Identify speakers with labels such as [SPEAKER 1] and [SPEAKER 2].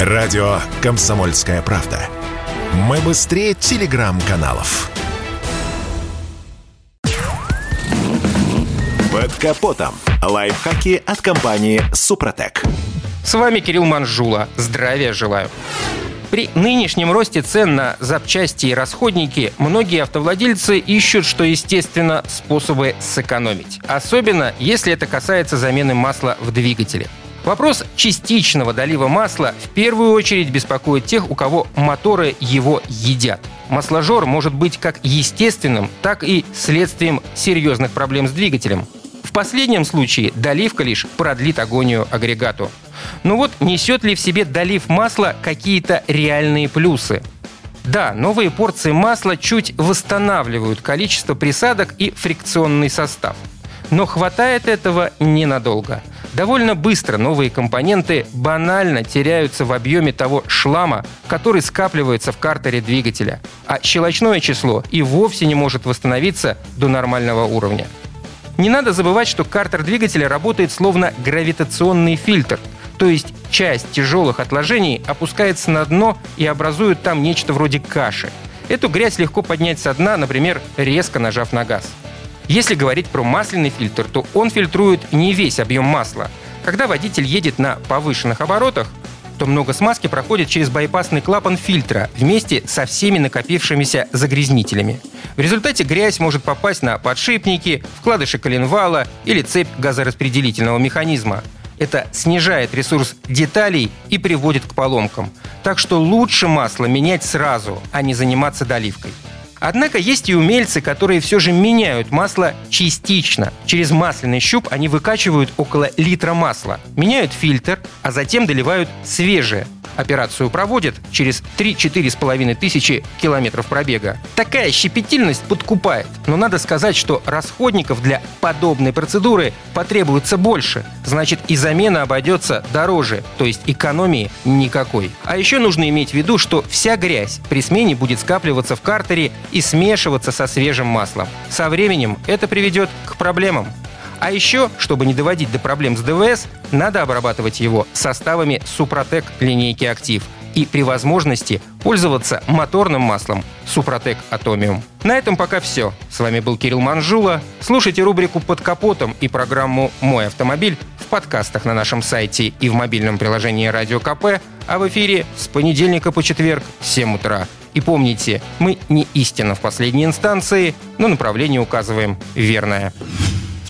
[SPEAKER 1] Радио «Комсомольская правда». Мы быстрее телеграм-каналов. Под капотом. Лайфхаки от компании «Супротек».
[SPEAKER 2] С вами Кирилл Манжула. Здравия желаю. При нынешнем росте цен на запчасти и расходники многие автовладельцы ищут, что естественно, способы сэкономить. Особенно, если это касается замены масла в двигателе. Вопрос частичного долива масла в первую очередь беспокоит тех, у кого моторы его едят. Масложор может быть как естественным, так и следствием серьезных проблем с двигателем. В последнем случае доливка лишь продлит агонию агрегату. Но вот несет ли в себе долив масла какие-то реальные плюсы? Да, новые порции масла чуть восстанавливают количество присадок и фрикционный состав. Но хватает этого ненадолго – Довольно быстро новые компоненты банально теряются в объеме того шлама, который скапливается в картере двигателя, а щелочное число и вовсе не может восстановиться до нормального уровня. Не надо забывать, что картер двигателя работает словно гравитационный фильтр, то есть часть тяжелых отложений опускается на дно и образует там нечто вроде каши. Эту грязь легко поднять со дна, например, резко нажав на газ. Если говорить про масляный фильтр, то он фильтрует не весь объем масла. Когда водитель едет на повышенных оборотах, то много смазки проходит через байпасный клапан фильтра вместе со всеми накопившимися загрязнителями. В результате грязь может попасть на подшипники, вкладыши коленвала или цепь газораспределительного механизма. Это снижает ресурс деталей и приводит к поломкам. Так что лучше масло менять сразу, а не заниматься доливкой. Однако есть и умельцы, которые все же меняют масло частично. Через масляный щуп они выкачивают около литра масла, меняют фильтр, а затем доливают свежее, Операцию проводят через 3-4,5 тысячи километров пробега. Такая щепетильность подкупает, но надо сказать, что расходников для подобной процедуры потребуется больше. Значит, и замена обойдется дороже, то есть экономии никакой. А еще нужно иметь в виду, что вся грязь при смене будет скапливаться в картере и смешиваться со свежим маслом. Со временем это приведет к проблемам. А еще, чтобы не доводить до проблем с ДВС, надо обрабатывать его составами Супротек линейки «Актив» и при возможности пользоваться моторным маслом Супротек Атомиум. На этом пока все. С вами был Кирилл Манжула. Слушайте рубрику «Под капотом» и программу «Мой автомобиль» в подкастах на нашем сайте и в мобильном приложении «Радио КП», а в эфире с понедельника по четверг в 7 утра. И помните, мы не истина в последней инстанции, но направление указываем верное.